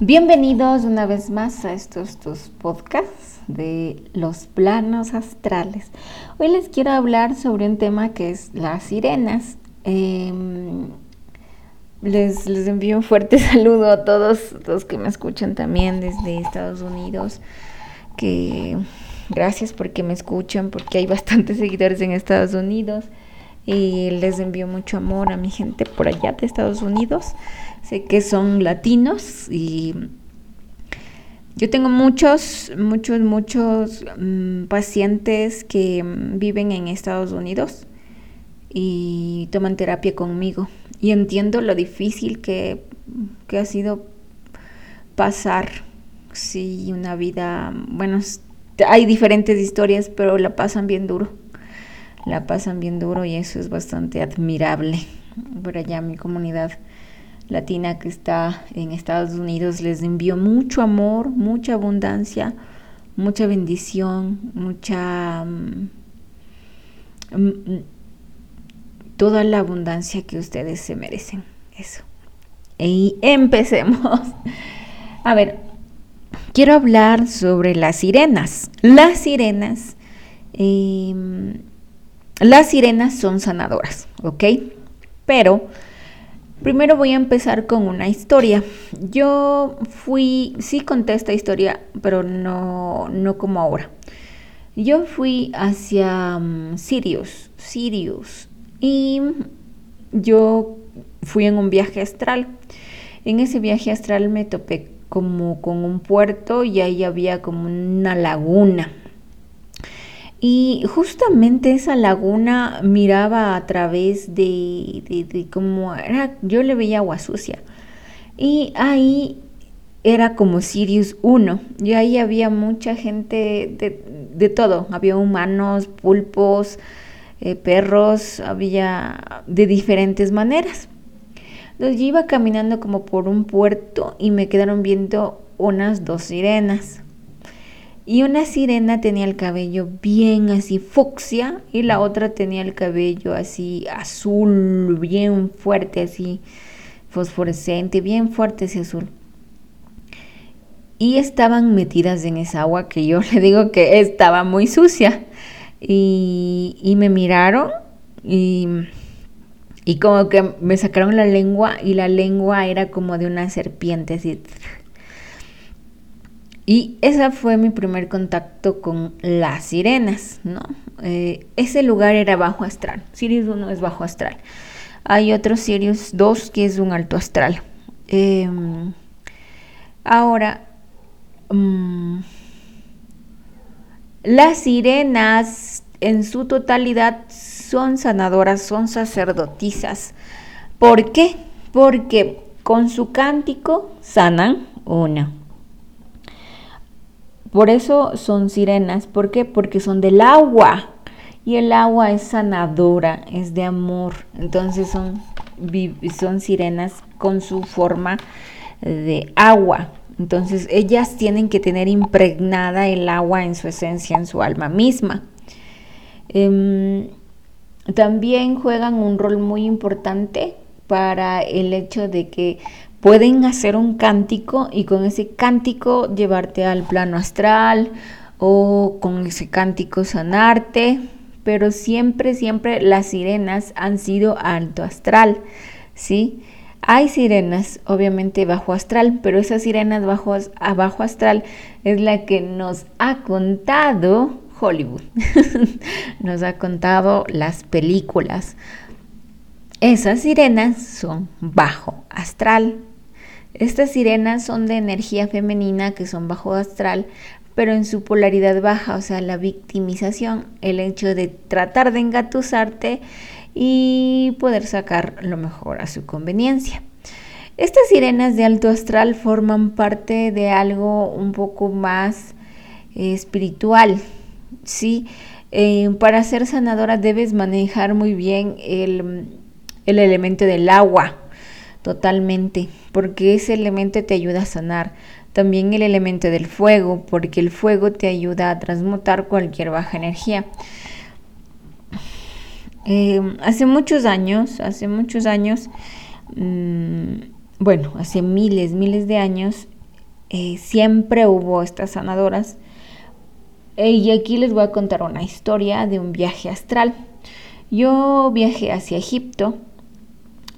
Bienvenidos una vez más a estos tus podcasts de los planos astrales. Hoy les quiero hablar sobre un tema que es las sirenas. Em, les, les, envío un fuerte saludo a todos los que me escuchan también desde Estados Unidos. Que gracias porque me escuchan, porque hay bastantes seguidores en Estados Unidos. Y les envío mucho amor a mi gente por allá de Estados Unidos. Sé que son latinos y yo tengo muchos, muchos, muchos mm, pacientes que mm, viven en Estados Unidos y toman terapia conmigo. Y entiendo lo difícil que, ha sido pasar, sí, una vida, bueno, hay diferentes historias, pero la pasan bien duro. La pasan bien duro y eso es bastante admirable. Por allá mi comunidad latina que está en Estados Unidos. Les envío mucho amor, mucha abundancia, mucha bendición, mucha... Mm, mm, toda la abundancia que ustedes se merecen. Eso. Y empecemos. A ver, quiero hablar sobre las sirenas. Las sirenas, em, las sirenas son sanadoras, ¿ok? Pero Primero voy a empezar con una historia. Yo fui, sí conté esta historia, pero no, no como ahora. Yo fui hacia um, Sirius, Sirius, y yo fui en un viaje astral. En ese viaje astral me topé como con un puerto y ahí había como una laguna. Y justamente esa laguna miraba a través de, de, como era, yo le veía agua sucia. Y ahí era como Sirius 1. Y ahí había mucha gente de, de todo. Había humanos, pulpos, eh, perros, había de diferentes maneras. Entonces yo iba caminando como por un puerto y me quedaron viendo unas dos sirenas. Y una sirena tenía el cabello bien así fucsia y la otra tenía el cabello así azul, bien fuerte, así fosforescente, bien fuerte ese azul. Y estaban metidas en esa agua que yo le digo que estaba muy sucia. Y, y me miraron y, y como que me sacaron la lengua y la lengua era como de una serpiente así y ese fue mi primer contacto con las sirenas, ¿no? Eh, ese lugar era bajo astral. Sirius 1 es bajo astral. Hay otro Sirius 2 que es un alto astral. Em, ahora, mm, las sirenas en su totalidad son sanadoras, son sacerdotisas. ¿Por qué? Porque con su cántico sanan una por eso son sirenas. ¿Por qué? Porque son del agua. Y el agua es sanadora, es de amor. Entonces son, son sirenas con su forma de agua. Entonces ellas tienen que tener impregnada el agua en su esencia, en su alma misma. Em, también juegan un rol muy importante para el hecho de que pueden hacer un cántico y con ese cántico llevarte al plano astral o con ese cántico sanarte, pero siempre, siempre las sirenas han sido alto astral, ¿sí? Hay sirenas, obviamente, bajo astral, pero esas sirenas bajo, bajo astral es la que nos ha contado Hollywood, nos ha contado las películas. Esas sirenas son bajo astral, estas sirenas son de energía femenina que son bajo astral, pero en su polaridad baja, o sea, la victimización, el hecho de tratar de engatusarte y poder sacar lo mejor a su conveniencia. Estas sirenas de alto astral forman parte de algo un poco más eh, espiritual, ¿sí? Eh, para ser sanadora debes manejar muy bien el, el elemento del agua, totalmente, porque ese elemento te ayuda a sanar. También el elemento del fuego, porque el fuego te ayuda a transmutar cualquier baja energía. Em, hace muchos años, hace muchos años, mm, bueno, hace miles, miles de años, eh, siempre hubo estas sanadoras. Eh, y aquí les voy a contar una historia de un viaje astral. Yo viajé hacia Egipto,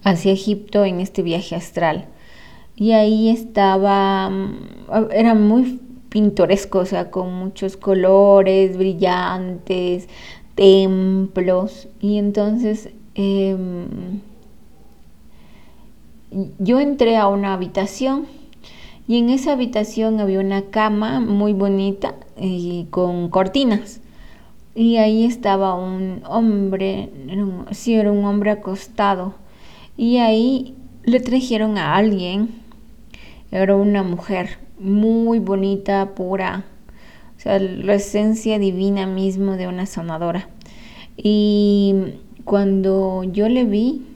hacia Egipto en este viaje astral. Y ahí estaba, mm, era muy pintoresco, o sea, con muchos colores brillantes, templos. Y entonces em, yo entré a una habitación y en esa habitación había una cama muy bonita y con cortinas. Y ahí estaba un hombre, sí, era un hombre acostado. Y ahí le trajeron a alguien, era una mujer muy bonita, pura, o sea, la esencia divina mismo de una sanadora. Y cuando yo le vi,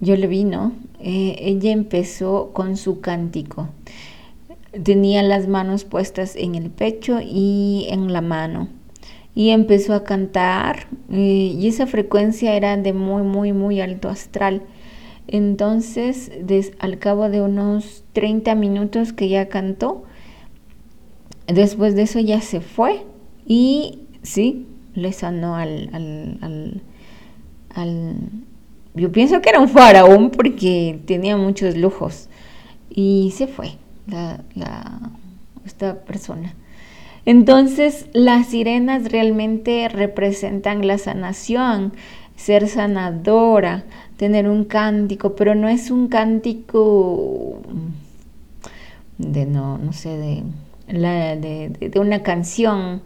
yo le vi, ¿no? Eh, ella empezó con su cántico. Tenía las manos puestas en el pecho y en la mano. Y empezó a cantar eh, y esa frecuencia era de muy, muy, muy alto astral. Entonces, al cabo de unos 30 minutos que ya cantó, después de eso ya se fue y sí, le sanó al, al, al, yo pienso que era un faraón porque tenía muchos lujos y se fue la, esta persona. Entonces las sirenas realmente representan la sanación, ser sanadora, tener un cántico, pero no es un cántico de no, no sé, de, la, de, una canción,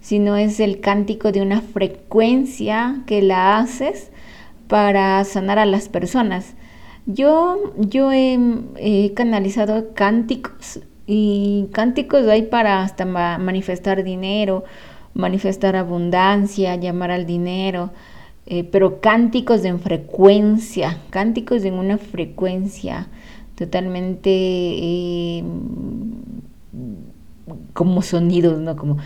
sino es el cántico de una frecuencia que la haces para sanar a las personas. Yo, yo he, canalizado cánticos y cánticos hay para hasta manifestar dinero, manifestar abundancia, llamar al dinero, eh, pero cánticos en frecuencia, cánticos en una frecuencia totalmente eh, como sonidos, ¿no? Como...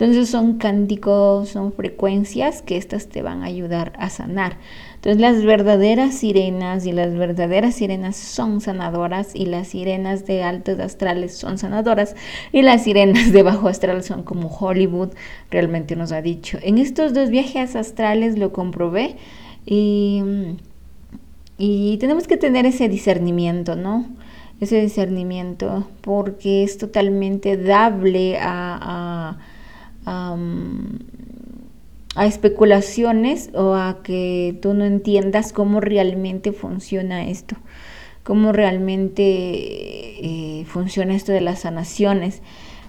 Entonces son cánticos, son frecuencias que estas te van a ayudar a sanar. Entonces las verdaderas sirenas y las verdaderas sirenas son sanadoras y las sirenas de altos astrales son sanadoras y las sirenas de bajo astral son como Hollywood realmente nos ha dicho. En estos dos viajes astrales lo comprobé y, y tenemos que tener ese discernimiento, ¿no? Ese discernimiento porque es totalmente dable a a especulaciones o a que tú no entiendas cómo realmente funciona esto, cómo realmente eh, funciona esto de las sanaciones.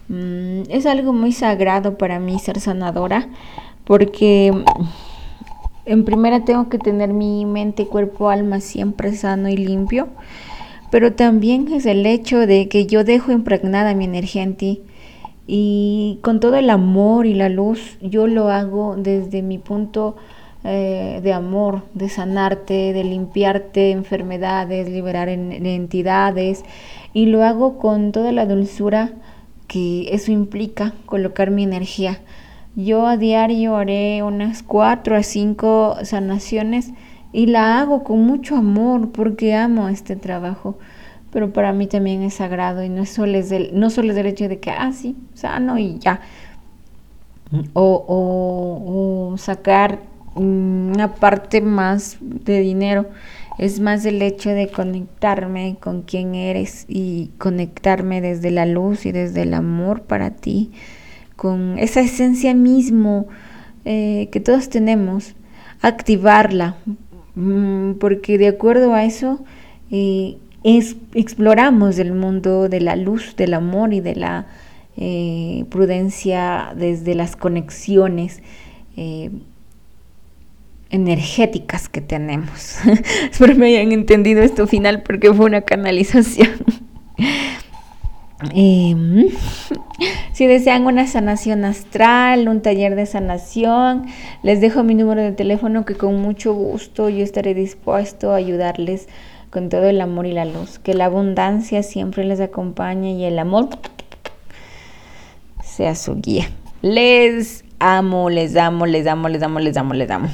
Mm, es algo muy sagrado para mí ser sanadora porque en primera tengo que tener mi mente, cuerpo, alma siempre sano y limpio, pero también es el hecho de que yo dejo impregnada mi energía en ti y con todo el amor y la luz yo lo hago desde mi punto eh, de amor, de sanarte, de limpiarte enfermedades, liberar entidades y lo hago con toda la dulzura que eso implica colocar mi energía. Yo a diario haré unas cuatro a cinco sanaciones y la hago con mucho amor porque amo este trabajo pero para mí también es sagrado y no solo es el, no solo es el hecho de que, ah, sí, sano y ya. O, sacar una parte más de dinero. Es más el hecho de conectarme con quien eres y conectarme desde la luz y desde el amor para ti, con esa esencia mismo eh, que todos tenemos, activarla, mm, porque de acuerdo a eso, eh, exploramos el mundo de la luz, del amor y de la eh, prudencia desde las conexiones eh, energéticas que tenemos. Espero me hayan entendido esto final porque fue una canalización. Em, si desean una sanación astral, un taller de sanación, les dejo mi número de teléfono que con mucho gusto yo estaré dispuesto a ayudarles con todo el amor y la luz. Que la abundancia siempre les acompañe y el amor sea su guía. Les amo, les amo, les amo, les amo, les amo, les amo.